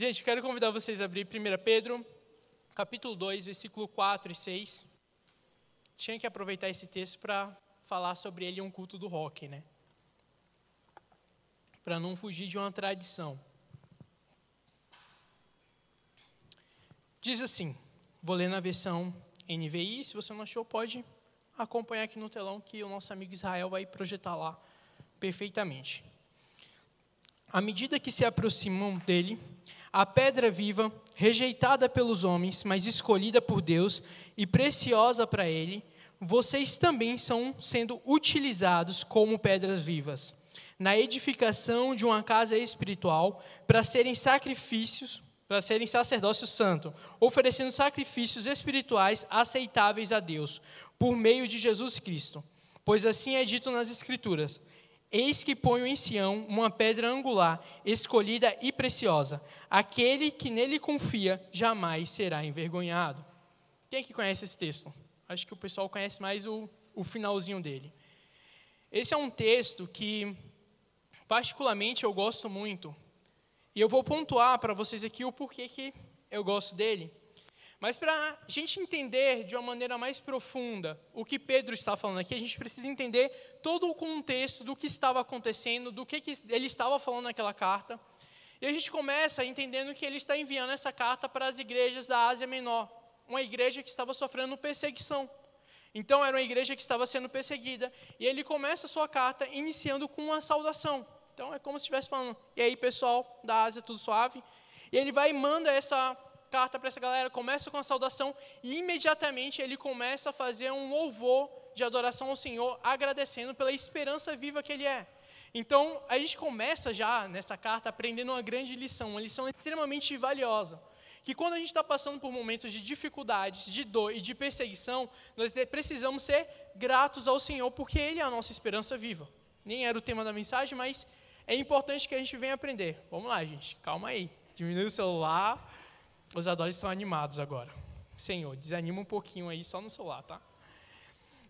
Gente, quero convidar vocês a abrir 1 Pedro, capítulo 2, versículo 4 e 6. Tinha que aproveitar esse texto para falar sobre ele um culto do rock, né? Para não fugir de uma tradição. Diz assim, vou ler na versão NVI, se você não achou, pode acompanhar aqui no telão que o nosso amigo Israel vai projetar lá perfeitamente. À medida que se aproximam dele, a pedra viva, rejeitada pelos homens, mas escolhida por Deus e preciosa para ele, vocês também são sendo utilizados como pedras vivas, na edificação de uma casa espiritual, para serem sacrifícios, para serem sacerdócio santo, oferecendo sacrifícios espirituais aceitáveis a Deus, por meio de Jesus Cristo. Pois assim é dito nas Escrituras: Eis que ponho em Sião uma pedra angular, escolhida e preciosa. Aquele que nele confia jamais será envergonhado. Quem é que conhece esse texto? Acho que o pessoal conhece mais o, o finalzinho dele. Esse é um texto que, particularmente, eu gosto muito. E eu vou pontuar para vocês aqui o porquê que eu gosto dele. Mas para a gente entender de uma maneira mais profunda o que Pedro está falando aqui, a gente precisa entender todo o contexto do que estava acontecendo, do que, que ele estava falando naquela carta. E a gente começa entendendo que ele está enviando essa carta para as igrejas da Ásia Menor, uma igreja que estava sofrendo perseguição. Então, era uma igreja que estava sendo perseguida, e ele começa a sua carta iniciando com uma saudação. Então, é como se estivesse falando: e aí, pessoal da Ásia, tudo suave? E ele vai e manda essa carta para essa galera, começa com a saudação e imediatamente ele começa a fazer um louvor de adoração ao Senhor, agradecendo pela esperança viva que ele é. Então, a gente começa já nessa carta aprendendo uma grande lição, uma lição extremamente valiosa. Que quando a gente está passando por momentos de dificuldades, de dor e de perseguição, nós precisamos ser gratos ao Senhor, porque Ele é a nossa esperança viva. Nem era o tema da mensagem, mas é importante que a gente venha aprender. Vamos lá, gente, calma aí. Diminui o celular, os adolescentes estão animados agora. Senhor, desanima um pouquinho aí só no celular, tá?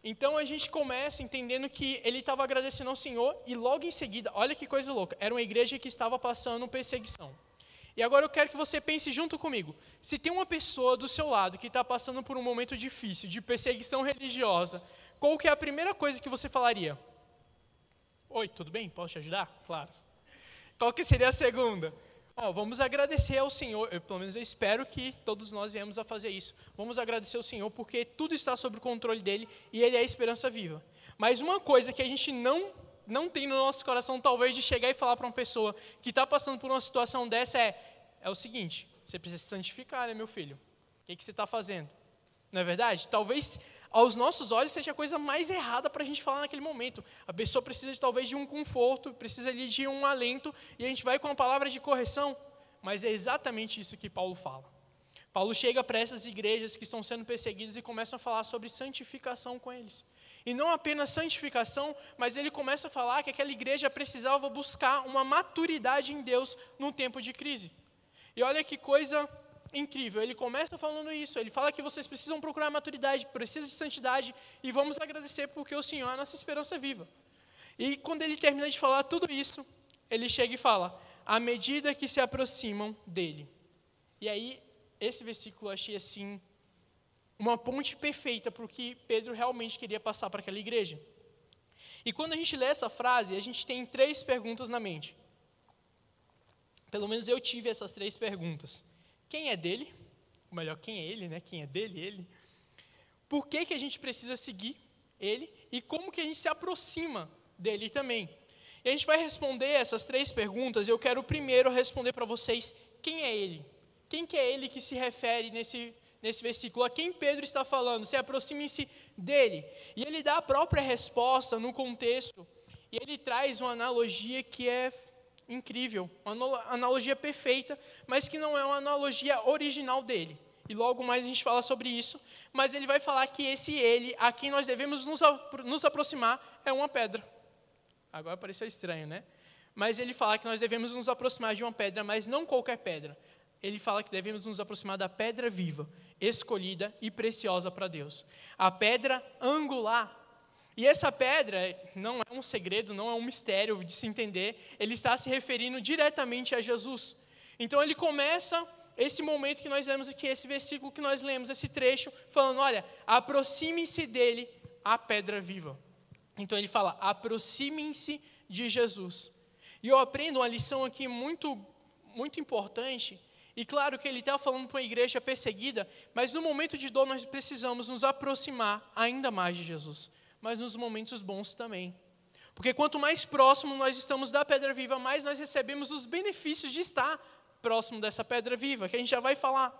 Então a gente começa entendendo que ele estava agradecendo ao Senhor e logo em seguida, olha que coisa louca, era uma igreja que estava passando perseguição. E agora eu quero que você pense junto comigo. Se tem uma pessoa do seu lado que está passando por um momento difícil, de perseguição religiosa, qual que é a primeira coisa que você falaria? Oi, tudo bem? Posso te ajudar? Claro. Qual que seria a segunda? Vamos agradecer ao Senhor, eu, pelo menos eu espero que todos nós viemos a fazer isso. Vamos agradecer ao Senhor porque tudo está sob o controle dele e ele é a esperança viva. Mas uma coisa que a gente não não tem no nosso coração, talvez, de chegar e falar para uma pessoa que está passando por uma situação dessa é, é o seguinte: você precisa se santificar, né, meu filho? O que, que você está fazendo? Não é verdade? Talvez aos nossos olhos seja a coisa mais errada para a gente falar naquele momento. A pessoa precisa de, talvez de um conforto, precisa ali, de um alento, e a gente vai com uma palavra de correção, mas é exatamente isso que Paulo fala. Paulo chega para essas igrejas que estão sendo perseguidas e começa a falar sobre santificação com eles. E não apenas santificação, mas ele começa a falar que aquela igreja precisava buscar uma maturidade em Deus num tempo de crise. E olha que coisa incrível. Ele começa falando isso. Ele fala que vocês precisam procurar maturidade, precisam de santidade e vamos agradecer porque o Senhor é a nossa esperança viva. E quando ele termina de falar tudo isso, ele chega e fala: à medida que se aproximam dele. E aí, esse versículo eu achei assim uma ponte perfeita para o que Pedro realmente queria passar para aquela igreja. E quando a gente lê essa frase, a gente tem três perguntas na mente. Pelo menos eu tive essas três perguntas. Quem é dele? Ou melhor, quem é ele, né? Quem é dele, ele. Por que, que a gente precisa seguir ele e como que a gente se aproxima dele também. E a gente vai responder essas três perguntas. Eu quero primeiro responder para vocês quem é ele. Quem que é ele que se refere nesse, nesse versículo? A quem Pedro está falando? Se aproximem-se dele. E ele dá a própria resposta no contexto. E ele traz uma analogia que é incrível, uma analogia perfeita, mas que não é uma analogia original dele. E logo mais a gente fala sobre isso, mas ele vai falar que esse ele, a quem nós devemos nos, nos aproximar, é uma pedra. Agora pareceu estranho, né? Mas ele fala que nós devemos nos aproximar de uma pedra, mas não qualquer pedra. Ele fala que devemos nos aproximar da pedra viva, escolhida e preciosa para Deus. A pedra angular e essa pedra não é um segredo, não é um mistério de se entender, ele está se referindo diretamente a Jesus. Então ele começa esse momento que nós lemos aqui, esse versículo que nós lemos, esse trecho, falando: olha, aproxime-se dele a pedra viva. Então ele fala: aproximem-se de Jesus. E eu aprendo uma lição aqui muito, muito importante. E claro que ele está falando para uma igreja perseguida, mas no momento de dor nós precisamos nos aproximar ainda mais de Jesus, mas nos momentos bons também. Porque quanto mais próximo nós estamos da pedra viva, mais nós recebemos os benefícios de estar próximo dessa pedra viva, que a gente já vai falar.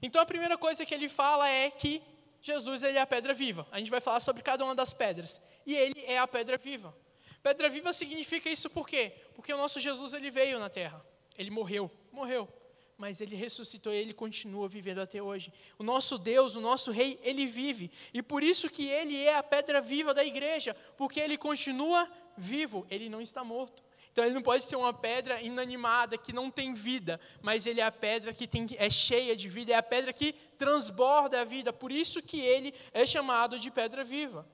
Então a primeira coisa que ele fala é que Jesus ele é a pedra viva. A gente vai falar sobre cada uma das pedras. E ele é a pedra viva. Pedra viva significa isso por quê? Porque o nosso Jesus ele veio na terra. Ele morreu, morreu, mas ele ressuscitou e ele continua vivendo até hoje. O nosso Deus, o nosso rei, ele vive. E por isso que ele é a pedra viva da igreja, porque ele continua vivo, ele não está morto. Então ele não pode ser uma pedra inanimada que não tem vida, mas ele é a pedra que tem, é cheia de vida, é a pedra que transborda a vida. Por isso que ele é chamado de pedra viva.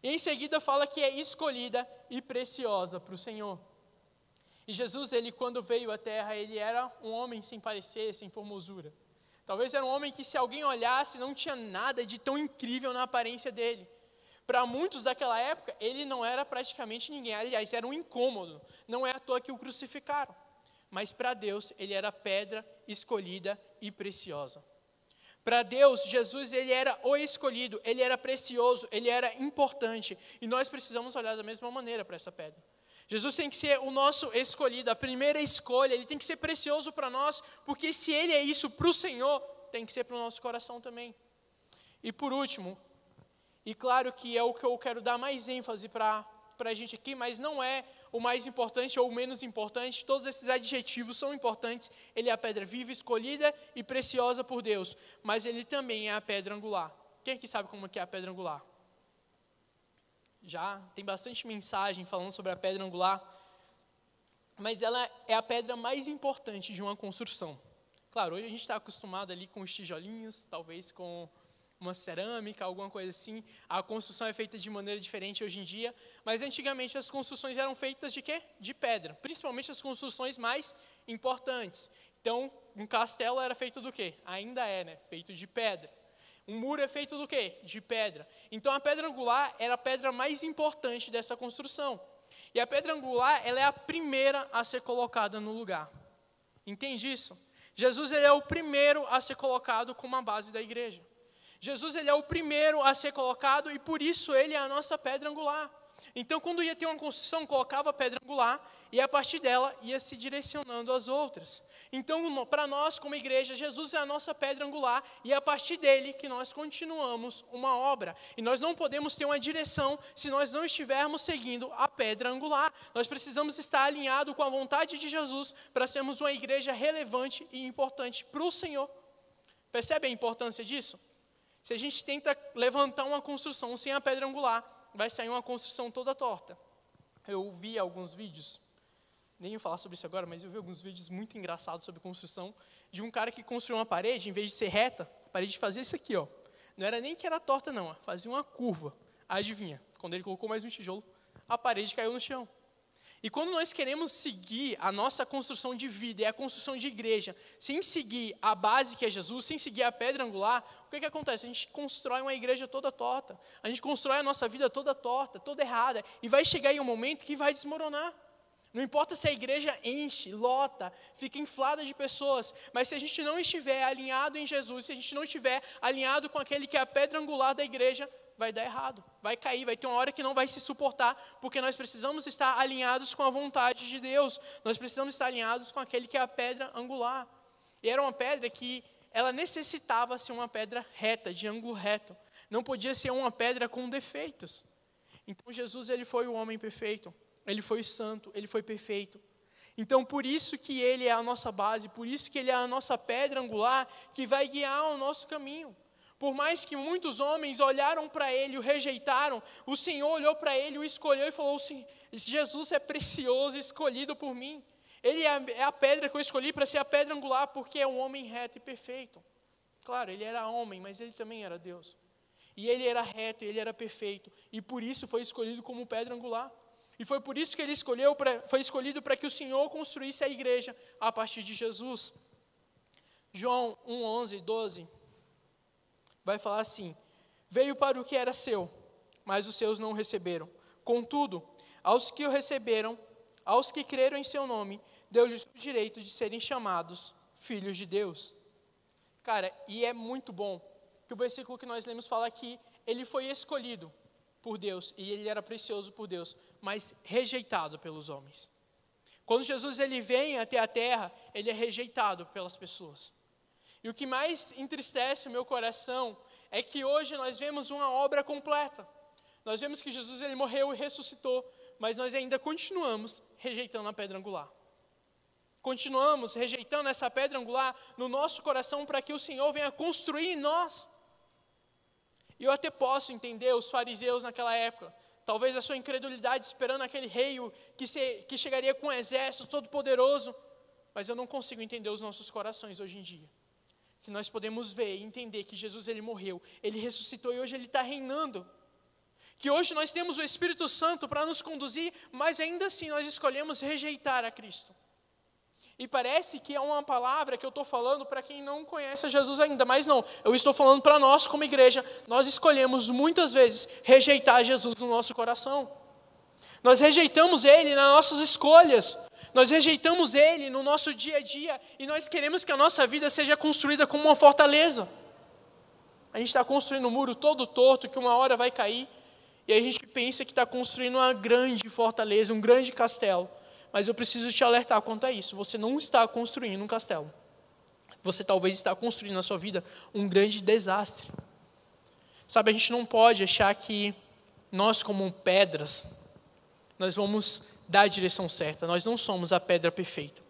E em seguida fala que é escolhida e preciosa para o Senhor. E Jesus, ele quando veio à terra, ele era um homem sem parecer, sem formosura. Talvez era um homem que se alguém olhasse, não tinha nada de tão incrível na aparência dele. Para muitos daquela época, ele não era praticamente ninguém. Aliás, era um incômodo. Não é à toa que o crucificaram. Mas para Deus, ele era pedra escolhida e preciosa. Para Deus, Jesus ele era o escolhido, ele era precioso, ele era importante. E nós precisamos olhar da mesma maneira para essa pedra. Jesus tem que ser o nosso escolhido, a primeira escolha, ele tem que ser precioso para nós, porque se ele é isso para o Senhor, tem que ser para o nosso coração também. E por último, e claro que é o que eu quero dar mais ênfase para a gente aqui, mas não é o mais importante ou o menos importante, todos esses adjetivos são importantes. Ele é a pedra viva, escolhida e preciosa por Deus, mas ele também é a pedra angular. Quem aqui sabe como é, é a pedra angular? Já tem bastante mensagem falando sobre a pedra angular, mas ela é a pedra mais importante de uma construção. Claro, hoje a gente está acostumado ali com os tijolinhos, talvez com uma cerâmica, alguma coisa assim. A construção é feita de maneira diferente hoje em dia, mas antigamente as construções eram feitas de quê? De pedra, principalmente as construções mais importantes. Então, um castelo era feito do quê? Ainda é, né? Feito de pedra. Um muro é feito do quê? De pedra. Então, a pedra angular era a pedra mais importante dessa construção. E a pedra angular, ela é a primeira a ser colocada no lugar. Entende isso? Jesus ele é o primeiro a ser colocado como a base da igreja. Jesus ele é o primeiro a ser colocado e por isso ele é a nossa pedra angular. Então, quando ia ter uma construção, colocava a pedra angular e a partir dela ia se direcionando as outras. Então, para nós, como igreja, Jesus é a nossa pedra angular e é a partir dele que nós continuamos uma obra. E nós não podemos ter uma direção se nós não estivermos seguindo a pedra angular. Nós precisamos estar alinhados com a vontade de Jesus para sermos uma igreja relevante e importante para o Senhor. Percebe a importância disso? Se a gente tenta levantar uma construção sem a pedra angular, vai sair uma construção toda torta. Eu vi alguns vídeos, nem ia falar sobre isso agora, mas eu vi alguns vídeos muito engraçados sobre construção, de um cara que construiu uma parede, em vez de ser reta, a parede fazia isso aqui, ó. Não era nem que era torta, não, fazia uma curva. Adivinha? Quando ele colocou mais um tijolo, a parede caiu no chão. E quando nós queremos seguir a nossa construção de vida e a construção de igreja, sem seguir a base que é Jesus, sem seguir a pedra angular, o que, que acontece? A gente constrói uma igreja toda torta, a gente constrói a nossa vida toda torta, toda errada, e vai chegar em um momento que vai desmoronar. Não importa se a igreja enche, lota, fica inflada de pessoas, mas se a gente não estiver alinhado em Jesus, se a gente não estiver alinhado com aquele que é a pedra angular da igreja, vai dar errado, vai cair, vai ter uma hora que não vai se suportar, porque nós precisamos estar alinhados com a vontade de Deus, nós precisamos estar alinhados com aquele que é a pedra angular. E era uma pedra que ela necessitava ser uma pedra reta, de ângulo reto, não podia ser uma pedra com defeitos. Então Jesus ele foi o homem perfeito, ele foi santo, ele foi perfeito. Então, por isso que ele é a nossa base, por isso que ele é a nossa pedra angular que vai guiar o nosso caminho. Por mais que muitos homens olharam para ele o rejeitaram, o Senhor olhou para ele, o escolheu e falou assim: Jesus é precioso, escolhido por mim. Ele é, é a pedra que eu escolhi para ser a pedra angular, porque é um homem reto e perfeito. Claro, ele era homem, mas ele também era Deus. E ele era reto, ele era perfeito, e por isso foi escolhido como pedra angular. E foi por isso que ele escolheu pra, foi escolhido para que o Senhor construísse a igreja a partir de Jesus. João 1, 11, 12 vai falar assim: Veio para o que era seu, mas os seus não o receberam. Contudo, aos que o receberam, aos que creram em seu nome, deu-lhes o direito de serem chamados filhos de Deus. Cara, e é muito bom que o versículo que nós lemos fala que ele foi escolhido por Deus e ele era precioso por Deus, mas rejeitado pelos homens. Quando Jesus ele vem até a terra, ele é rejeitado pelas pessoas. E o que mais entristece o meu coração é que hoje nós vemos uma obra completa. Nós vemos que Jesus ele morreu e ressuscitou, mas nós ainda continuamos rejeitando a pedra angular. Continuamos rejeitando essa pedra angular no nosso coração para que o Senhor venha construir em nós. E eu até posso entender os fariseus naquela época, talvez a sua incredulidade esperando aquele rei que, se, que chegaria com um exército todo poderoso, mas eu não consigo entender os nossos corações hoje em dia que nós podemos ver e entender que Jesus ele morreu, ele ressuscitou e hoje ele está reinando. Que hoje nós temos o Espírito Santo para nos conduzir, mas ainda assim nós escolhemos rejeitar a Cristo. E parece que é uma palavra que eu estou falando para quem não conhece Jesus ainda, mas não, eu estou falando para nós como igreja. Nós escolhemos muitas vezes rejeitar Jesus no nosso coração. Nós rejeitamos Ele nas nossas escolhas, nós rejeitamos Ele no nosso dia a dia e nós queremos que a nossa vida seja construída como uma fortaleza. A gente está construindo um muro todo torto que uma hora vai cair e a gente pensa que está construindo uma grande fortaleza, um grande castelo. Mas eu preciso te alertar quanto a isso. Você não está construindo um castelo. Você talvez está construindo na sua vida um grande desastre. Sabe, a gente não pode achar que nós, como pedras, nós vamos dar a direção certa. Nós não somos a pedra perfeita.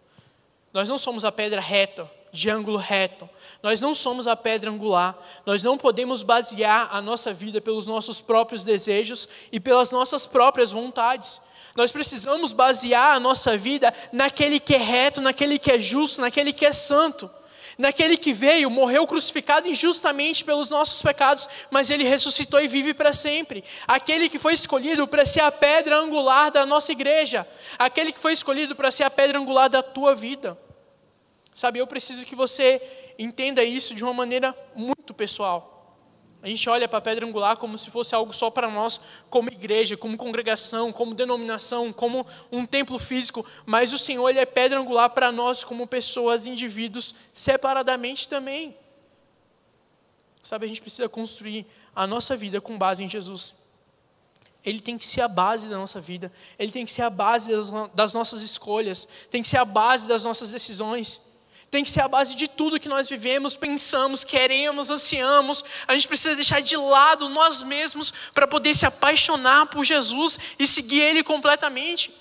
Nós não somos a pedra reta, de ângulo reto. Nós não somos a pedra angular. Nós não podemos basear a nossa vida pelos nossos próprios desejos e pelas nossas próprias vontades. Nós precisamos basear a nossa vida naquele que é reto, naquele que é justo, naquele que é santo naquele que veio, morreu crucificado injustamente pelos nossos pecados, mas ele ressuscitou e vive para sempre. Aquele que foi escolhido para ser a pedra angular da nossa igreja, aquele que foi escolhido para ser a pedra angular da tua vida. Sabe, eu preciso que você entenda isso de uma maneira muito pessoal. A gente olha para a pedra angular como se fosse algo só para nós, como igreja, como congregação, como denominação, como um templo físico, mas o Senhor ele é pedra angular para nós como pessoas, indivíduos, separadamente também. Sabe, a gente precisa construir a nossa vida com base em Jesus. Ele tem que ser a base da nossa vida, ele tem que ser a base das nossas escolhas, tem que ser a base das nossas decisões tem que ser a base de tudo que nós vivemos, pensamos, queremos, ansiamos. A gente precisa deixar de lado nós mesmos para poder se apaixonar por Jesus e seguir Ele completamente.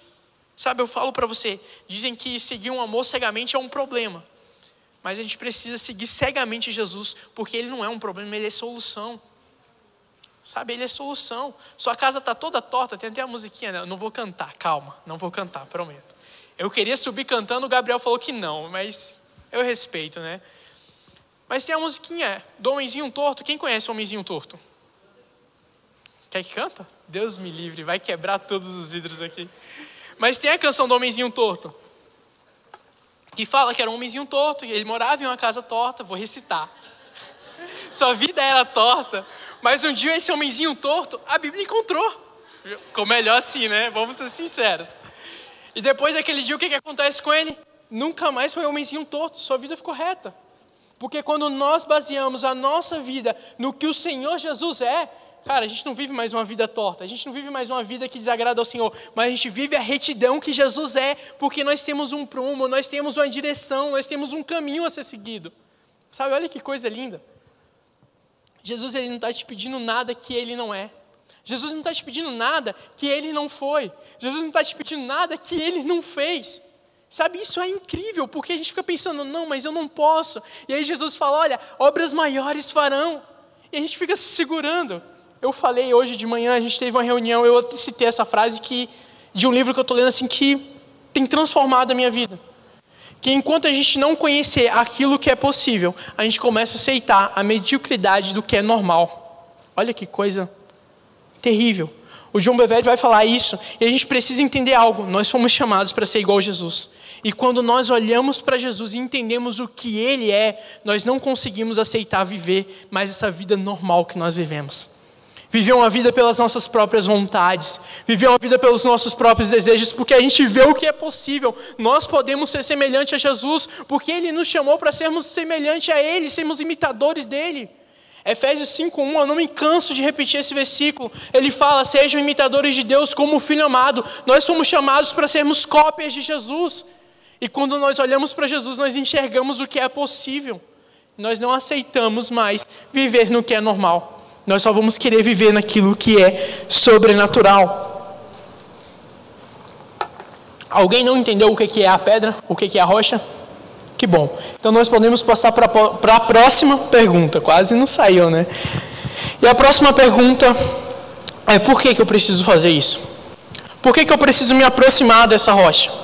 Sabe, eu falo para você, dizem que seguir um amor cegamente é um problema. Mas a gente precisa seguir cegamente Jesus, porque Ele não é um problema, Ele é solução. Sabe, Ele é solução. Sua casa está toda torta, tem até a musiquinha, né? eu não vou cantar, calma, não vou cantar, prometo. Eu queria subir cantando, o Gabriel falou que não, mas eu respeito, né? Mas tem a musiquinha do Homenzinho Torto. Quem conhece o Homenzinho Torto? Quer que canta? Deus me livre, vai quebrar todos os vidros aqui. Mas tem a canção do Homenzinho Torto. Que fala que era um homenzinho torto, ele morava em uma casa torta, vou recitar. Sua vida era torta, mas um dia esse homenzinho torto, a Bíblia encontrou. Ficou melhor assim, né? Vamos ser sinceros. E depois daquele dia, o que, que acontece com ele? Nunca mais foi um homenzinho torto, sua vida ficou reta. Porque quando nós baseamos a nossa vida no que o Senhor Jesus é, cara, a gente não vive mais uma vida torta, a gente não vive mais uma vida que desagrada ao Senhor, mas a gente vive a retidão que Jesus é, porque nós temos um prumo, nós temos uma direção, nós temos um caminho a ser seguido. Sabe, olha que coisa linda. Jesus ele não está te pedindo nada que ele não é. Jesus não está te pedindo nada que ele não foi. Jesus não está te pedindo nada que ele não fez. Sabe, isso é incrível, porque a gente fica pensando, não, mas eu não posso. E aí Jesus fala, olha, obras maiores farão. E a gente fica se segurando. Eu falei hoje de manhã, a gente teve uma reunião, eu citei essa frase que, de um livro que eu estou lendo assim, que tem transformado a minha vida. Que enquanto a gente não conhecer aquilo que é possível, a gente começa a aceitar a mediocridade do que é normal. Olha que coisa terrível. O John Bevere vai falar isso, e a gente precisa entender algo. Nós fomos chamados para ser igual a Jesus. E quando nós olhamos para Jesus e entendemos o que Ele é, nós não conseguimos aceitar viver mais essa vida normal que nós vivemos. Viver uma vida pelas nossas próprias vontades, viver uma vida pelos nossos próprios desejos, porque a gente vê o que é possível. Nós podemos ser semelhantes a Jesus, porque Ele nos chamou para sermos semelhantes a Ele, sermos imitadores dele. Efésios 5:1, eu não me canso de repetir esse versículo. Ele fala: "Sejam imitadores de Deus como o filho amado". Nós somos chamados para sermos cópias de Jesus. E quando nós olhamos para Jesus, nós enxergamos o que é possível. Nós não aceitamos mais viver no que é normal. Nós só vamos querer viver naquilo que é sobrenatural. Alguém não entendeu o que é a pedra? O que é a rocha? Que bom. Então nós podemos passar para a próxima pergunta. Quase não saiu, né? E a próxima pergunta é: por que, que eu preciso fazer isso? Por que, que eu preciso me aproximar dessa rocha?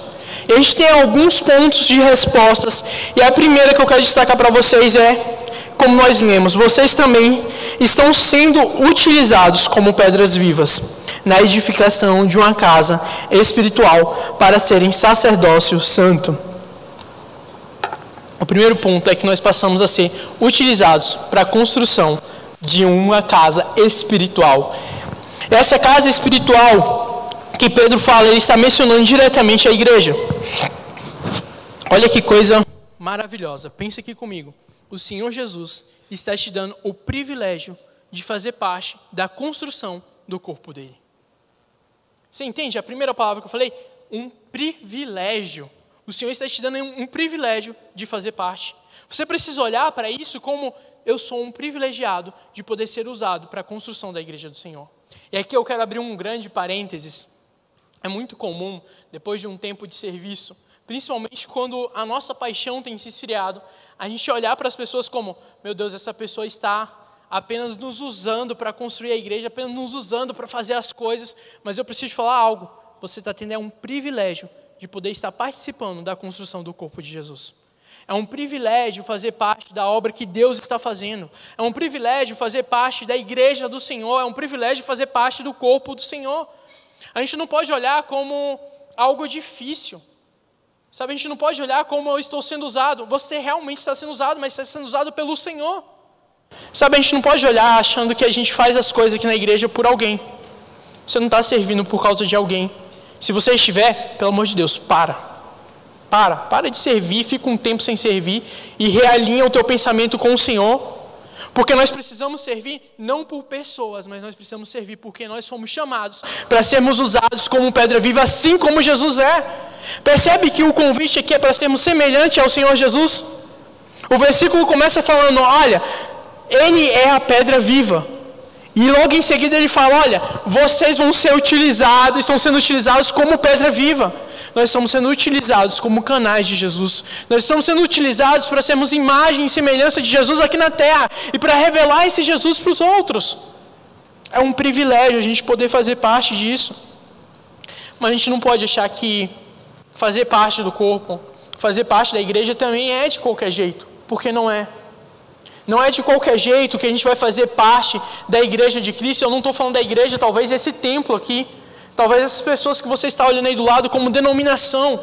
A gente tem alguns pontos de respostas. E a primeira que eu quero destacar para vocês é: como nós lemos, vocês também estão sendo utilizados como pedras vivas na edificação de uma casa espiritual para serem sacerdócio santo o primeiro ponto é que nós passamos a ser utilizados para a construção de uma casa espiritual. Essa casa espiritual que Pedro fala, ele está mencionando diretamente a igreja. Olha que coisa maravilhosa. Pense aqui comigo. O Senhor Jesus está te dando o privilégio de fazer parte da construção do corpo dele. Você entende a primeira palavra que eu falei? Um privilégio. O Senhor está te dando um privilégio de fazer parte. Você precisa olhar para isso como eu sou um privilegiado de poder ser usado para a construção da igreja do Senhor. E aqui eu quero abrir um grande parênteses. É muito comum, depois de um tempo de serviço, principalmente quando a nossa paixão tem se esfriado, a gente olhar para as pessoas como: meu Deus, essa pessoa está apenas nos usando para construir a igreja, apenas nos usando para fazer as coisas, mas eu preciso falar algo. Você está tendo é um privilégio de poder estar participando da construção do corpo de Jesus. É um privilégio fazer parte da obra que Deus está fazendo. É um privilégio fazer parte da igreja do Senhor. É um privilégio fazer parte do corpo do Senhor. A gente não pode olhar como algo difícil. Sabe, a gente não pode olhar como eu estou sendo usado. Você realmente está sendo usado, mas está sendo usado pelo Senhor. Sabe, a gente não pode olhar achando que a gente faz as coisas aqui na igreja por alguém. Você não está servindo por causa de alguém. Se você estiver, pelo amor de Deus, para. Para, para de servir, fica um tempo sem servir e realinha o teu pensamento com o Senhor. Porque nós precisamos servir não por pessoas, mas nós precisamos servir porque nós fomos chamados para sermos usados como pedra viva, assim como Jesus é. Percebe que o convite aqui é para sermos semelhantes ao Senhor Jesus? O versículo começa falando: olha, Ele é a pedra viva. E logo em seguida ele fala: Olha, vocês vão ser utilizados, estão sendo utilizados como pedra viva. Nós estamos sendo utilizados como canais de Jesus. Nós estamos sendo utilizados para sermos imagem e semelhança de Jesus aqui na terra e para revelar esse Jesus para os outros. É um privilégio a gente poder fazer parte disso. Mas a gente não pode achar que fazer parte do corpo, fazer parte da igreja também é de qualquer jeito, porque não é. Não é de qualquer jeito que a gente vai fazer parte da igreja de Cristo. Eu não estou falando da igreja, talvez esse templo aqui. Talvez essas pessoas que você está olhando aí do lado como denominação.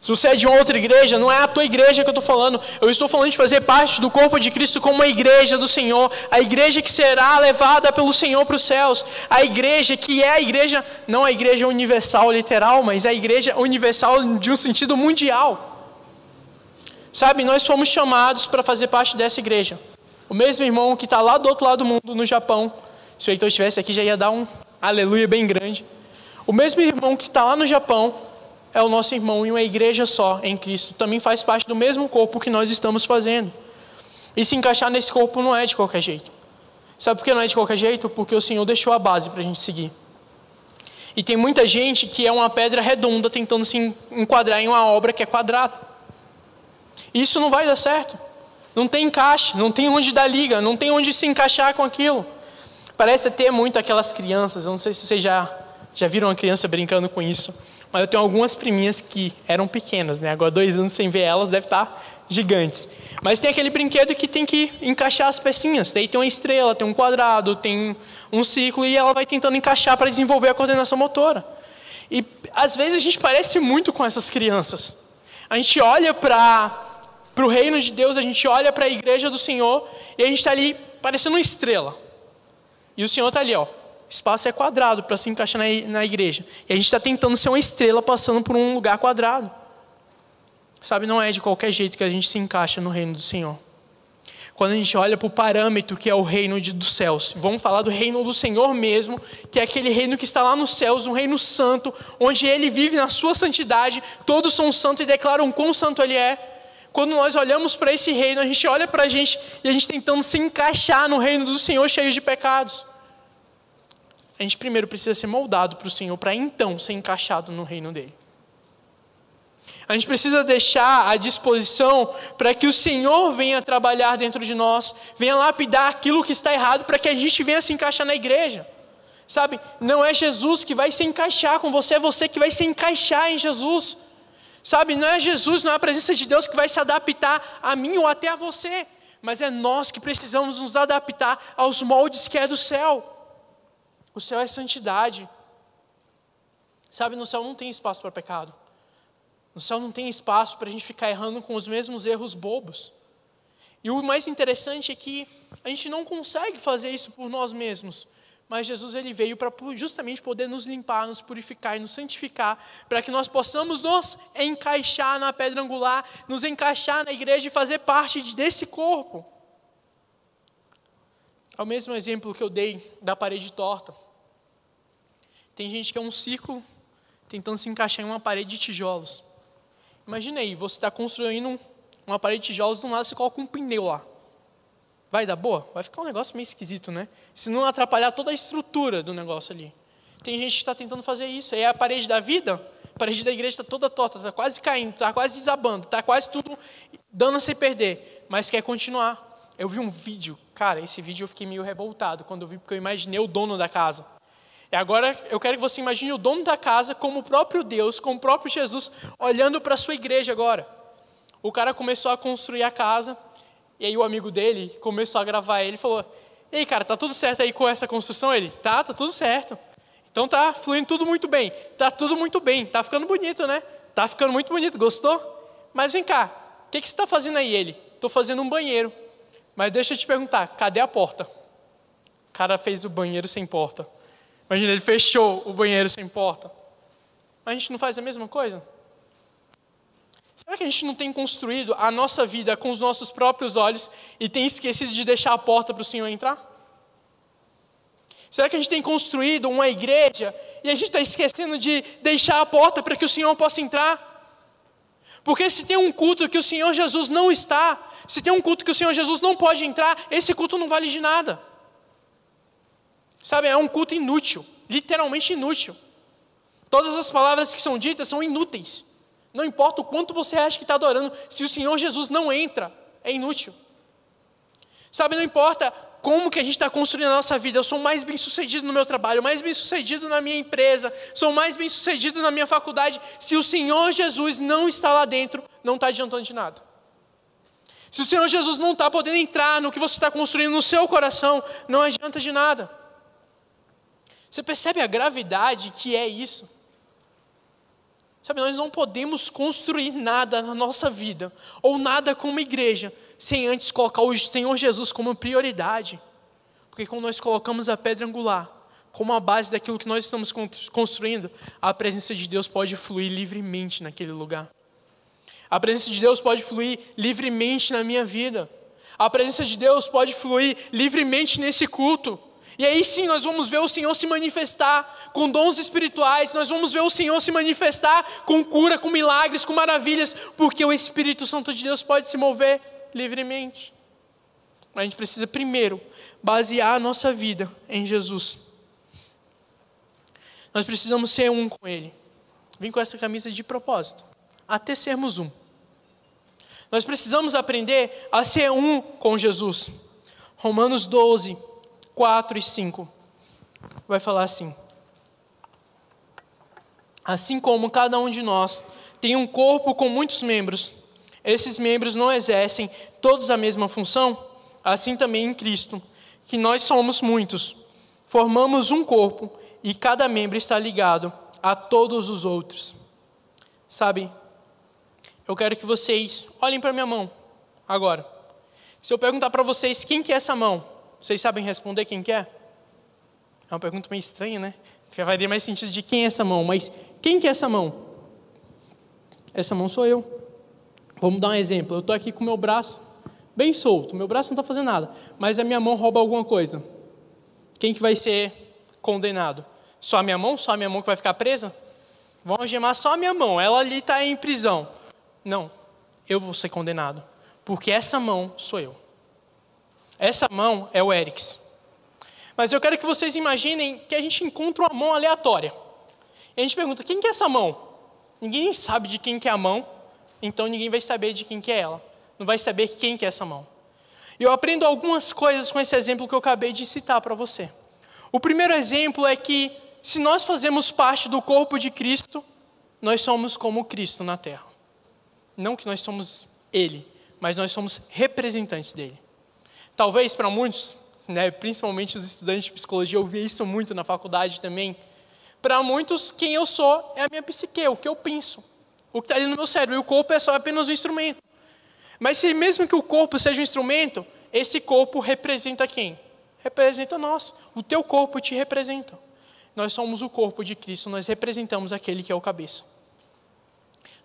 Se você é de outra igreja, não é a tua igreja que eu estou falando. Eu estou falando de fazer parte do corpo de Cristo como uma igreja do Senhor. A igreja que será levada pelo Senhor para os céus. A igreja que é a igreja, não a igreja universal literal, mas a igreja universal de um sentido mundial. Sabe, nós fomos chamados para fazer parte dessa igreja. O mesmo irmão que está lá do outro lado do mundo, no Japão. Se o Heitor estivesse aqui, já ia dar um aleluia bem grande. O mesmo irmão que está lá no Japão é o nosso irmão em uma igreja só, em Cristo. Também faz parte do mesmo corpo que nós estamos fazendo. E se encaixar nesse corpo não é de qualquer jeito. Sabe por que não é de qualquer jeito? Porque o Senhor deixou a base para a gente seguir. E tem muita gente que é uma pedra redonda tentando se enquadrar em uma obra que é quadrada. E isso não vai dar certo. Não tem encaixe, não tem onde dar liga, não tem onde se encaixar com aquilo. Parece ter muito aquelas crianças, eu não sei se vocês já, já viram uma criança brincando com isso, mas eu tenho algumas priminhas que eram pequenas, né? agora dois anos sem ver elas, deve estar gigantes. Mas tem aquele brinquedo que tem que encaixar as pecinhas. Daí tem uma estrela, tem um quadrado, tem um círculo e ela vai tentando encaixar para desenvolver a coordenação motora. E às vezes a gente parece muito com essas crianças. A gente olha para o reino de Deus, a gente olha para a igreja do Senhor e a gente está ali parecendo uma estrela. E o Senhor está ali, ó. Espaço é quadrado para se encaixar na, na igreja. E a gente está tentando ser uma estrela passando por um lugar quadrado. Sabe, não é de qualquer jeito que a gente se encaixa no reino do Senhor. Quando a gente olha para o parâmetro que é o reino de, dos céus, vamos falar do reino do Senhor mesmo, que é aquele reino que está lá nos céus, um reino santo, onde ele vive na sua santidade, todos são santos e declaram quão santo ele é. Quando nós olhamos para esse reino, a gente olha para a gente e a gente tentando se encaixar no reino do Senhor cheio de pecados. A gente primeiro precisa ser moldado para o Senhor, para então ser encaixado no reino dele. A gente precisa deixar à disposição para que o Senhor venha trabalhar dentro de nós, venha lapidar aquilo que está errado para que a gente venha se encaixar na igreja. Sabe, não é Jesus que vai se encaixar com você, é você que vai se encaixar em Jesus. Sabe, não é Jesus, não é a presença de Deus que vai se adaptar a mim ou até a você, mas é nós que precisamos nos adaptar aos moldes que é do céu. O céu é santidade. Sabe, no céu não tem espaço para pecado. No céu não tem espaço para a gente ficar errando com os mesmos erros bobos. E o mais interessante é que a gente não consegue fazer isso por nós mesmos. Mas Jesus ele veio para justamente poder nos limpar, nos purificar e nos santificar, para que nós possamos nos encaixar na pedra angular, nos encaixar na igreja e fazer parte desse corpo. É o mesmo exemplo que eu dei da parede torta. Tem gente que é um círculo tentando se encaixar em uma parede de tijolos. Imagina aí, você está construindo uma parede de tijolos, do lado você coloca um pneu lá. Vai dar boa? Vai ficar um negócio meio esquisito, né? Se não atrapalhar toda a estrutura do negócio ali. Tem gente que está tentando fazer isso. Aí a parede da vida, a parede da igreja está toda torta, está quase caindo, está quase desabando, está quase tudo dando a se perder, mas quer continuar. Eu vi um vídeo, cara, esse vídeo eu fiquei meio revoltado quando eu vi, porque eu imaginei o dono da casa. E agora eu quero que você imagine o dono da casa como o próprio Deus, como o próprio Jesus, olhando para a sua igreja agora. O cara começou a construir a casa, e aí o amigo dele começou a gravar ele e falou: Ei, cara, tá tudo certo aí com essa construção? Ele: Tá, tá tudo certo. Então tá fluindo tudo muito bem. Tá tudo muito bem. Tá ficando bonito, né? Tá ficando muito bonito. Gostou? Mas vem cá, o que, que você está fazendo aí? Ele: Estou fazendo um banheiro. Mas deixa eu te perguntar: cadê a porta? O cara fez o banheiro sem porta. Imagina, ele fechou o banheiro sem porta. A gente não faz a mesma coisa? Será que a gente não tem construído a nossa vida com os nossos próprios olhos e tem esquecido de deixar a porta para o Senhor entrar? Será que a gente tem construído uma igreja e a gente está esquecendo de deixar a porta para que o Senhor possa entrar? Porque se tem um culto que o Senhor Jesus não está, se tem um culto que o Senhor Jesus não pode entrar, esse culto não vale de nada. Sabe, é um culto inútil, literalmente inútil. Todas as palavras que são ditas são inúteis. Não importa o quanto você acha que está adorando, se o Senhor Jesus não entra, é inútil. Sabe, não importa como que a gente está construindo a nossa vida. Eu sou mais bem sucedido no meu trabalho, mais bem sucedido na minha empresa, sou mais bem sucedido na minha faculdade. Se o Senhor Jesus não está lá dentro, não está adiantando de nada. Se o Senhor Jesus não está podendo entrar no que você está construindo no seu coração, não adianta de nada. Você percebe a gravidade que é isso? Sabe, nós não podemos construir nada na nossa vida, ou nada como igreja, sem antes colocar o Senhor Jesus como prioridade. Porque quando nós colocamos a pedra angular como a base daquilo que nós estamos construindo, a presença de Deus pode fluir livremente naquele lugar. A presença de Deus pode fluir livremente na minha vida. A presença de Deus pode fluir livremente nesse culto. E aí sim nós vamos ver o Senhor se manifestar com dons espirituais, nós vamos ver o Senhor se manifestar com cura, com milagres, com maravilhas, porque o Espírito Santo de Deus pode se mover livremente. Mas a gente precisa primeiro basear a nossa vida em Jesus. Nós precisamos ser um com Ele. Vim com essa camisa de propósito, até sermos um. Nós precisamos aprender a ser um com Jesus. Romanos 12, 4 e 5. Vai falar assim: Assim como cada um de nós tem um corpo com muitos membros, esses membros não exercem todos a mesma função, assim também em Cristo, que nós somos muitos, formamos um corpo e cada membro está ligado a todos os outros. Sabe, eu quero que vocês olhem para minha mão agora. Se eu perguntar para vocês quem que é essa mão, vocês sabem responder quem que é? É uma pergunta meio estranha, né? Faria mais sentido de quem é essa mão, mas quem que é essa mão? Essa mão sou eu. Vamos dar um exemplo. Eu estou aqui com o meu braço bem solto. Meu braço não está fazendo nada, mas a minha mão rouba alguma coisa. Quem que vai ser condenado? Só a minha mão? Só a minha mão que vai ficar presa? Vão algemar só a minha mão. Ela ali está em prisão. Não. Eu vou ser condenado. Porque essa mão sou eu. Essa mão é o Erix. Mas eu quero que vocês imaginem que a gente encontra uma mão aleatória. E a gente pergunta, quem que é essa mão? Ninguém sabe de quem que é a mão, então ninguém vai saber de quem que é ela. Não vai saber quem que é essa mão. E eu aprendo algumas coisas com esse exemplo que eu acabei de citar para você. O primeiro exemplo é que se nós fazemos parte do corpo de Cristo, nós somos como Cristo na terra. Não que nós somos Ele, mas nós somos representantes dele. Talvez para muitos, né, principalmente os estudantes de psicologia, eu vi isso muito na faculdade também. Para muitos, quem eu sou é a minha psique, o que eu penso, o que está ali no meu cérebro. E o corpo é só apenas um instrumento. Mas se mesmo que o corpo seja um instrumento, esse corpo representa quem? Representa nós. O teu corpo te representa. Nós somos o corpo de Cristo, nós representamos aquele que é o cabeça.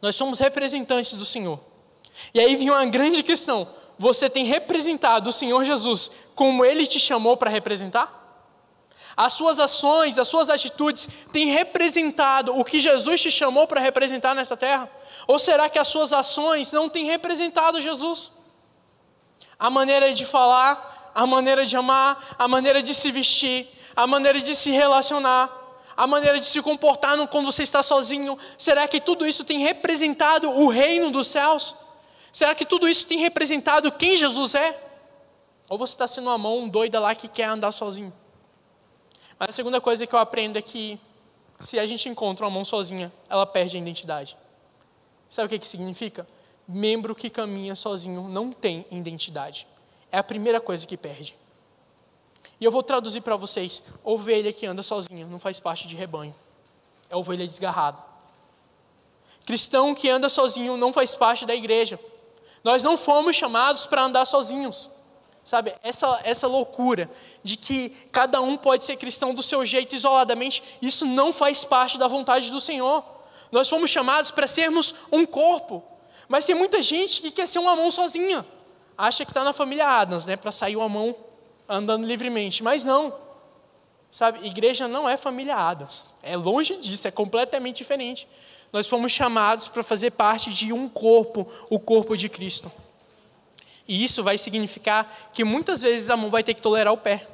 Nós somos representantes do Senhor. E aí vem uma grande questão: você tem representado o Senhor Jesus como ele te chamou para representar? As suas ações, as suas atitudes têm representado o que Jesus te chamou para representar nessa terra? Ou será que as suas ações não têm representado Jesus? A maneira de falar, a maneira de amar, a maneira de se vestir, a maneira de se relacionar, a maneira de se comportar quando você está sozinho, será que tudo isso tem representado o reino dos céus? Será que tudo isso tem representado quem Jesus é? Ou você está sendo uma mão doida lá que quer andar sozinho? Mas a segunda coisa que eu aprendo é que se a gente encontra uma mão sozinha, ela perde a identidade. Sabe o que, que significa? Membro que caminha sozinho não tem identidade. É a primeira coisa que perde. E eu vou traduzir para vocês: ovelha que anda sozinha não faz parte de rebanho. É ovelha desgarrada. Cristão que anda sozinho não faz parte da igreja. Nós não fomos chamados para andar sozinhos. Sabe, essa, essa loucura de que cada um pode ser cristão do seu jeito isoladamente, isso não faz parte da vontade do Senhor. Nós fomos chamados para sermos um corpo. Mas tem muita gente que quer ser uma mão sozinha. Acha que está na família Adams, né, para sair uma mão andando livremente. Mas não. Sabe, igreja não é família Adams. É longe disso, é completamente diferente. Nós fomos chamados para fazer parte de um corpo, o corpo de Cristo. E isso vai significar que muitas vezes a mão vai ter que tolerar o pé.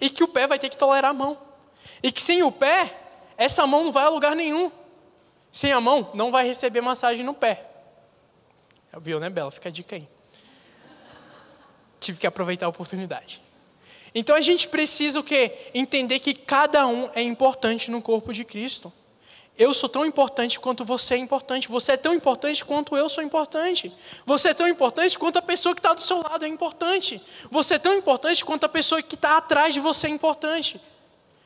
E que o pé vai ter que tolerar a mão. E que sem o pé, essa mão não vai a lugar nenhum. Sem a mão, não vai receber massagem no pé. Viu, né, Bela? Fica a dica aí. Tive que aproveitar a oportunidade. Então a gente precisa o quê? Entender que cada um é importante no corpo de Cristo. Eu sou tão importante quanto você é importante. Você é tão importante quanto eu sou importante. Você é tão importante quanto a pessoa que está do seu lado é importante. Você é tão importante quanto a pessoa que está atrás de você é importante.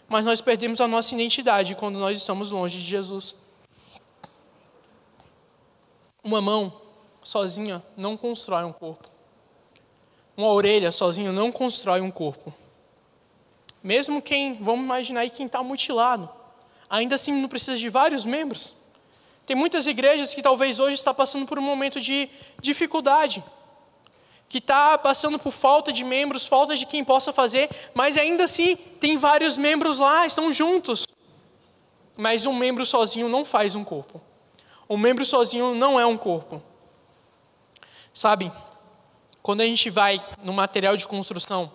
Mas nós perdemos a nossa identidade quando nós estamos longe de Jesus. Uma mão sozinha não constrói um corpo. Uma orelha sozinha não constrói um corpo. Mesmo quem, vamos imaginar aí quem está mutilado ainda assim não precisa de vários membros. Tem muitas igrejas que talvez hoje está passando por um momento de dificuldade, que está passando por falta de membros, falta de quem possa fazer, mas ainda assim tem vários membros lá, estão juntos. Mas um membro sozinho não faz um corpo. Um membro sozinho não é um corpo. Sabe, quando a gente vai no material de construção,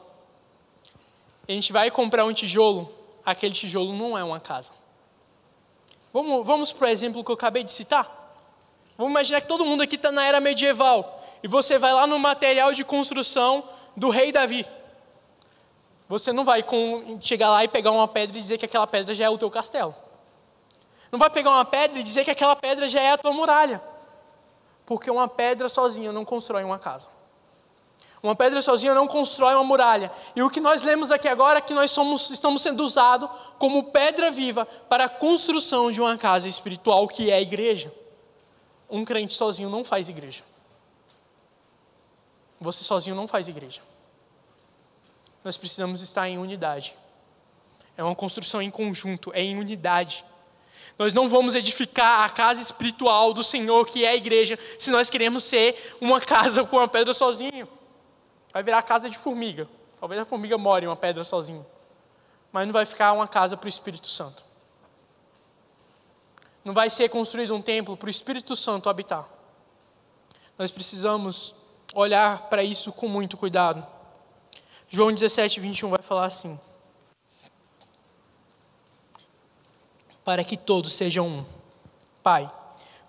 a gente vai comprar um tijolo, aquele tijolo não é uma casa. Vamos, vamos para o exemplo que eu acabei de citar? Vamos imaginar que todo mundo aqui está na era medieval e você vai lá no material de construção do rei Davi. Você não vai com, chegar lá e pegar uma pedra e dizer que aquela pedra já é o teu castelo. Não vai pegar uma pedra e dizer que aquela pedra já é a tua muralha. Porque uma pedra sozinha não constrói uma casa. Uma pedra sozinha não constrói uma muralha. E o que nós lemos aqui agora é que nós somos, estamos sendo usados como pedra viva para a construção de uma casa espiritual que é a igreja. Um crente sozinho não faz igreja. Você sozinho não faz igreja. Nós precisamos estar em unidade. É uma construção em conjunto, é em unidade. Nós não vamos edificar a casa espiritual do Senhor, que é a igreja, se nós queremos ser uma casa com uma pedra sozinho. Vai virar casa de formiga. Talvez a formiga more em uma pedra sozinho. Mas não vai ficar uma casa para o Espírito Santo. Não vai ser construído um templo para o Espírito Santo habitar. Nós precisamos olhar para isso com muito cuidado. João 17, 21 vai falar assim: Para que todos sejam um. Pai,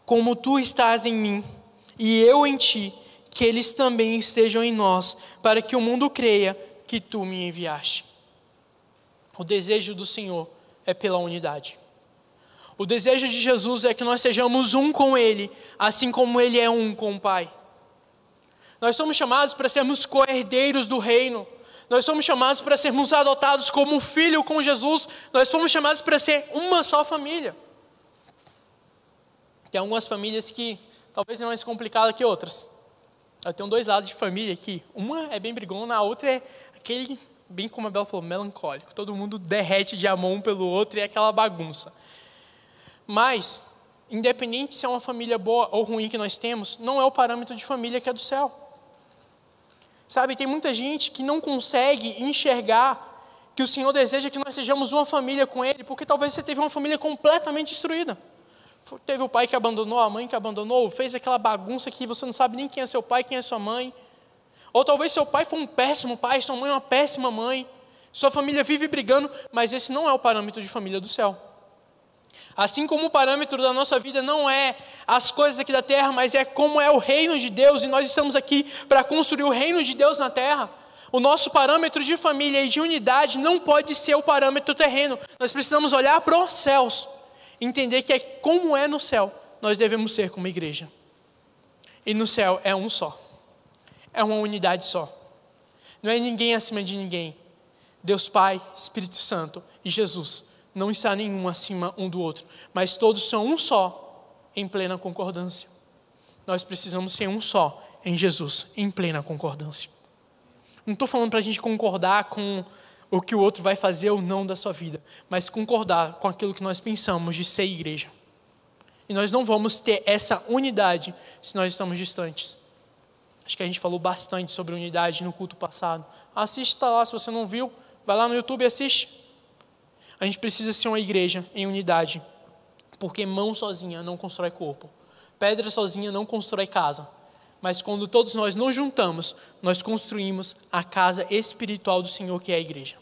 como tu estás em mim e eu em ti, que eles também estejam em nós, para que o mundo creia que tu me enviaste. O desejo do Senhor é pela unidade. O desejo de Jesus é que nós sejamos um com Ele, assim como Ele é um com o Pai. Nós somos chamados para sermos co-herdeiros do reino. Nós somos chamados para sermos adotados como filho com Jesus. Nós somos chamados para ser uma só família. Tem algumas famílias que talvez não é mais complicada que outras. Eu tenho dois lados de família aqui. Uma é bem brigona, a outra é aquele, bem como a Bela falou, melancólico. Todo mundo derrete de amor um pelo outro e é aquela bagunça. Mas, independente se é uma família boa ou ruim que nós temos, não é o parâmetro de família que é do céu. Sabe, tem muita gente que não consegue enxergar que o Senhor deseja que nós sejamos uma família com Ele, porque talvez você teve uma família completamente destruída. Teve o pai que abandonou, a mãe que abandonou, fez aquela bagunça que você não sabe nem quem é seu pai, quem é sua mãe. Ou talvez seu pai foi um péssimo pai, sua mãe uma péssima mãe. Sua família vive brigando, mas esse não é o parâmetro de família do céu. Assim como o parâmetro da nossa vida não é as coisas aqui da terra, mas é como é o reino de Deus, e nós estamos aqui para construir o reino de Deus na terra. O nosso parâmetro de família e de unidade não pode ser o parâmetro terreno. Nós precisamos olhar para os céus, entender que é como é no céu, nós devemos ser como igreja. E no céu é um só, é uma unidade só. Não é ninguém acima de ninguém. Deus Pai, Espírito Santo e Jesus não está nenhum acima um do outro, mas todos são um só, em plena concordância. Nós precisamos ser um só em Jesus, em plena concordância. Não estou falando para a gente concordar com o que o outro vai fazer ou não da sua vida, mas concordar com aquilo que nós pensamos de ser igreja. E nós não vamos ter essa unidade se nós estamos distantes. Acho que a gente falou bastante sobre unidade no culto passado. Assista lá, se você não viu, vai lá no YouTube e assiste. A gente precisa ser uma igreja em unidade, porque mão sozinha não constrói corpo, pedra sozinha não constrói casa. Mas quando todos nós nos juntamos, nós construímos a casa espiritual do Senhor, que é a igreja.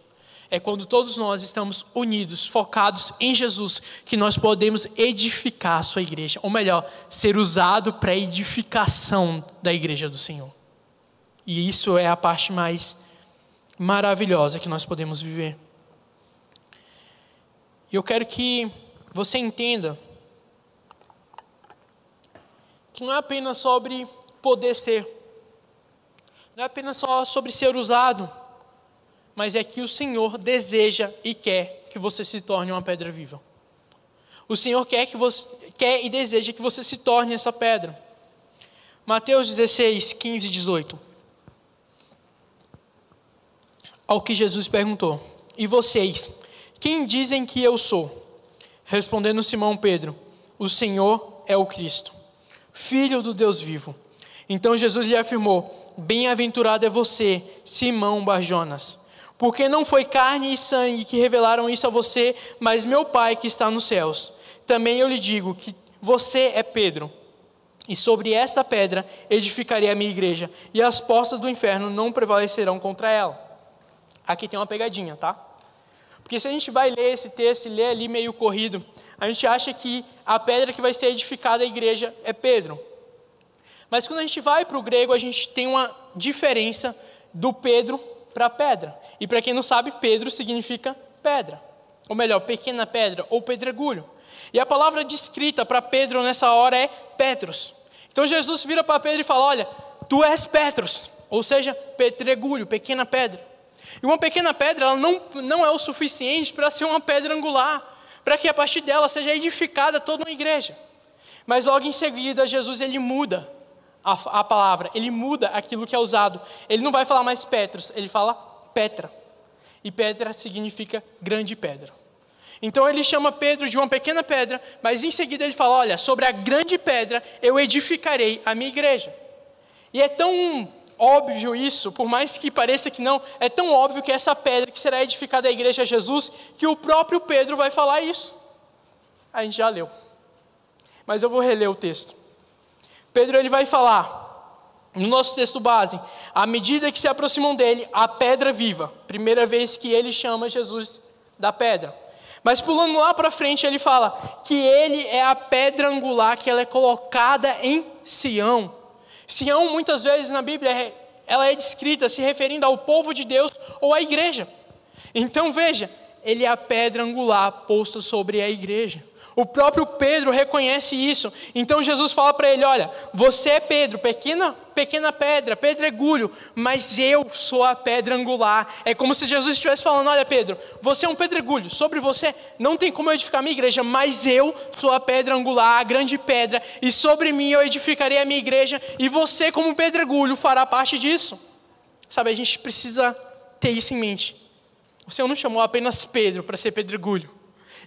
É quando todos nós estamos unidos, focados em Jesus, que nós podemos edificar a sua igreja, ou melhor, ser usado para a edificação da igreja do Senhor. E isso é a parte mais maravilhosa que nós podemos viver. E eu quero que você entenda que não é apenas sobre poder ser, não é apenas só sobre ser usado, mas é que o Senhor deseja e quer que você se torne uma pedra viva. O Senhor quer que você quer e deseja que você se torne essa pedra. Mateus 16, 15 e 18. Ao que Jesus perguntou: E vocês, quem dizem que eu sou? Respondendo Simão Pedro: O Senhor é o Cristo, filho do Deus vivo. Então Jesus lhe afirmou: Bem-aventurado é você, Simão Barjonas, porque não foi carne e sangue que revelaram isso a você, mas meu Pai que está nos céus. Também eu lhe digo que você é Pedro, e sobre esta pedra edificarei a minha igreja, e as portas do inferno não prevalecerão contra ela. Aqui tem uma pegadinha, tá? Porque se a gente vai ler esse texto e ler ali meio corrido, a gente acha que a pedra que vai ser edificada a igreja é Pedro. Mas quando a gente vai para o grego, a gente tem uma diferença do Pedro para pedra. E para quem não sabe, Pedro significa pedra. Ou melhor, pequena pedra ou pedregulho. E a palavra descrita para Pedro nessa hora é Petros, Então Jesus vira para Pedro e fala: Olha, tu és Petros, ou seja, pedregulho, pequena pedra. E uma pequena pedra, ela não, não é o suficiente para ser uma pedra angular, para que a partir dela seja edificada toda uma igreja. Mas logo em seguida, Jesus ele muda a, a palavra, ele muda aquilo que é usado. Ele não vai falar mais Petros, ele fala Petra. E Petra significa grande pedra. Então ele chama Pedro de uma pequena pedra, mas em seguida ele fala: Olha, sobre a grande pedra eu edificarei a minha igreja. E é tão óbvio isso, por mais que pareça que não, é tão óbvio que essa pedra que será edificada a igreja é Jesus, que o próprio Pedro vai falar isso. A gente já leu. Mas eu vou reler o texto. Pedro ele vai falar no nosso texto base, à medida que se aproximam dele, a pedra viva. Primeira vez que ele chama Jesus da pedra. Mas pulando lá para frente, ele fala que ele é a pedra angular que ela é colocada em Sião. Sião, muitas vezes na Bíblia, é, ela é descrita se referindo ao povo de Deus ou à igreja. Então veja, ele é a pedra angular posta sobre a igreja. O próprio Pedro reconhece isso. Então Jesus fala para ele: Olha, você é Pedro, pequena, pequena pedra, pedregulho, mas eu sou a pedra angular. É como se Jesus estivesse falando: Olha, Pedro, você é um pedregulho, sobre você não tem como edificar a minha igreja, mas eu sou a pedra angular, a grande pedra, e sobre mim eu edificarei a minha igreja, e você, como pedregulho, fará parte disso. Sabe, a gente precisa ter isso em mente. O Senhor não chamou apenas Pedro para ser pedregulho.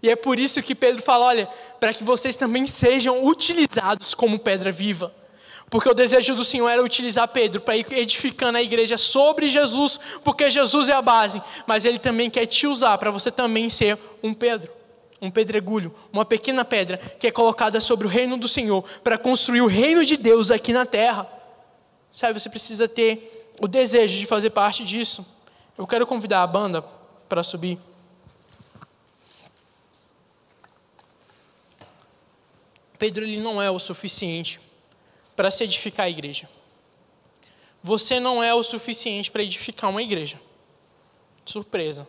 E é por isso que Pedro fala: olha, para que vocês também sejam utilizados como pedra viva. Porque o desejo do Senhor era utilizar Pedro para ir edificando a igreja sobre Jesus, porque Jesus é a base, mas Ele também quer te usar para você também ser um Pedro, um pedregulho, uma pequena pedra que é colocada sobre o reino do Senhor para construir o reino de Deus aqui na terra. Sabe, você precisa ter o desejo de fazer parte disso. Eu quero convidar a banda para subir. Pedro ele não é o suficiente para se edificar a igreja. Você não é o suficiente para edificar uma igreja. Surpresa.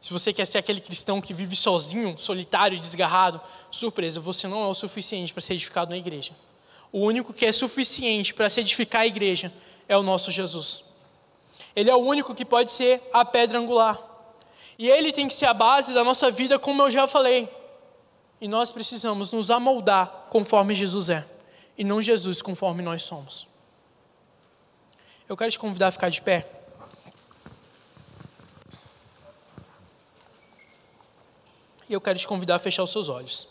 Se você quer ser aquele cristão que vive sozinho, solitário, desgarrado, surpresa, você não é o suficiente para ser edificado na igreja. O único que é suficiente para se edificar a igreja é o nosso Jesus. Ele é o único que pode ser a pedra angular. E ele tem que ser a base da nossa vida, como eu já falei. E nós precisamos nos amoldar conforme Jesus é, e não Jesus conforme nós somos. Eu quero te convidar a ficar de pé. E eu quero te convidar a fechar os seus olhos.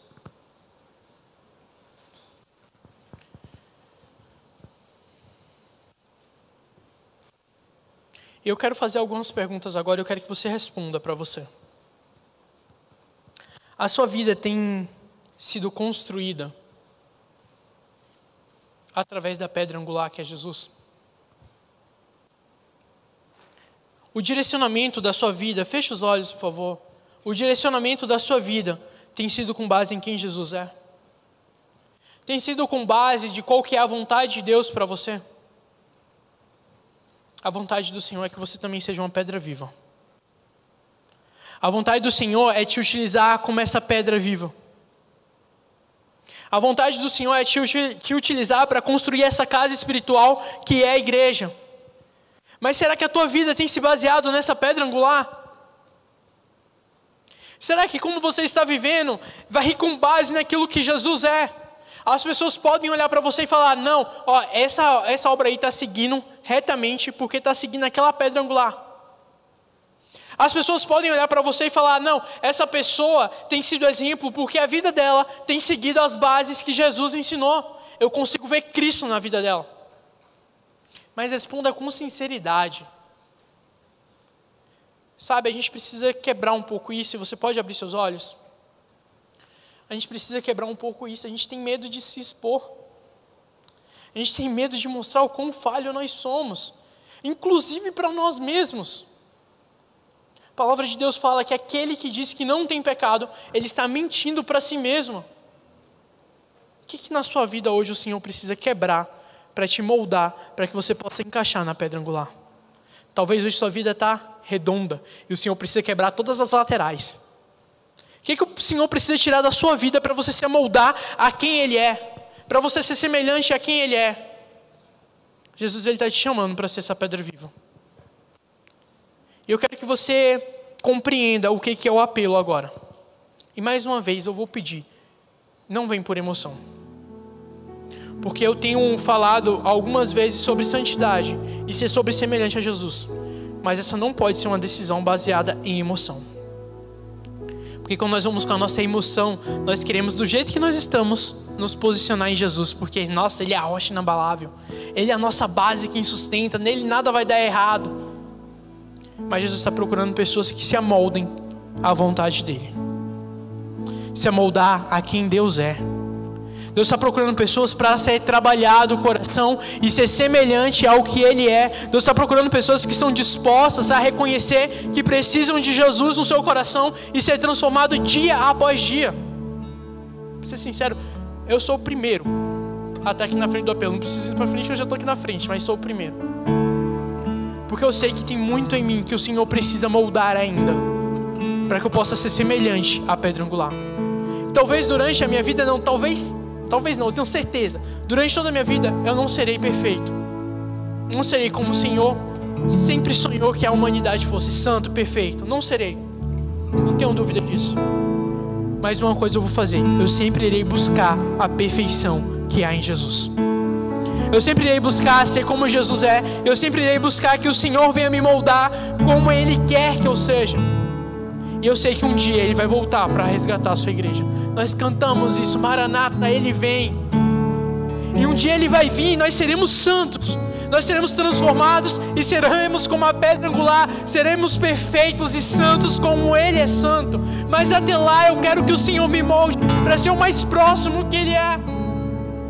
Eu quero fazer algumas perguntas agora eu quero que você responda para você. A sua vida tem sido construída através da pedra angular que é Jesus? O direcionamento da sua vida, feche os olhos, por favor. O direcionamento da sua vida tem sido com base em quem Jesus é? Tem sido com base de qual que é a vontade de Deus para você? A vontade do Senhor é que você também seja uma pedra viva. A vontade do Senhor é te utilizar como essa pedra viva. A vontade do Senhor é te, te utilizar para construir essa casa espiritual que é a igreja. Mas será que a tua vida tem se baseado nessa pedra angular? Será que como você está vivendo, vai com base naquilo que Jesus é? As pessoas podem olhar para você e falar: não, ó, essa, essa obra aí está seguindo retamente porque está seguindo aquela pedra angular. As pessoas podem olhar para você e falar: não, essa pessoa tem sido exemplo porque a vida dela tem seguido as bases que Jesus ensinou. Eu consigo ver Cristo na vida dela. Mas responda com sinceridade. Sabe, a gente precisa quebrar um pouco isso. Você pode abrir seus olhos? A gente precisa quebrar um pouco isso. A gente tem medo de se expor. A gente tem medo de mostrar o quão falho nós somos, inclusive para nós mesmos. Palavra de Deus fala que aquele que diz que não tem pecado, ele está mentindo para si mesmo. O que, que na sua vida hoje o Senhor precisa quebrar para te moldar, para que você possa encaixar na pedra angular? Talvez hoje sua vida está redonda e o Senhor precisa quebrar todas as laterais. O que, que o Senhor precisa tirar da sua vida para você se amoldar a quem Ele é? para você ser semelhante a quem Ele é. Jesus está te chamando para ser essa pedra viva. E eu quero que você compreenda o que, que é o apelo agora. E mais uma vez eu vou pedir, não vem por emoção. Porque eu tenho falado algumas vezes sobre santidade e ser sobre semelhante a Jesus. Mas essa não pode ser uma decisão baseada em emoção. Porque quando nós vamos com a nossa emoção, nós queremos, do jeito que nós estamos, nos posicionar em Jesus. Porque, nossa, Ele é a rocha inabalável. Ele é a nossa base, quem sustenta. Nele nada vai dar errado. Mas Jesus está procurando pessoas que se amoldem à vontade dEle. Se amoldar a quem Deus é. Deus está procurando pessoas para ser trabalhado o coração e ser semelhante ao que Ele é. Deus está procurando pessoas que estão dispostas a reconhecer que precisam de Jesus no seu coração e ser transformado dia após dia. Para ser sincero, eu sou o primeiro a estar aqui na frente do apelo. Não preciso ir para frente, eu já estou aqui na frente, mas sou o primeiro. Porque eu sei que tem muito em mim que o Senhor precisa moldar ainda, para que eu possa ser semelhante à pedra angular. Talvez durante a minha vida, não, talvez Talvez não, eu tenho certeza. Durante toda a minha vida eu não serei perfeito. Não serei como o Senhor sempre sonhou que a humanidade fosse santo, perfeito. Não serei. Não tenho dúvida disso. Mas uma coisa eu vou fazer: eu sempre irei buscar a perfeição que há em Jesus. Eu sempre irei buscar ser como Jesus é. Eu sempre irei buscar que o Senhor venha me moldar como Ele quer que eu seja. E eu sei que um dia Ele vai voltar para resgatar a sua igreja. Nós cantamos isso, Maranata, Ele vem. E um dia Ele vai vir e nós seremos santos. Nós seremos transformados e seremos como a pedra angular, seremos perfeitos e santos como Ele é santo. Mas até lá eu quero que o Senhor me molde para ser o mais próximo que Ele é.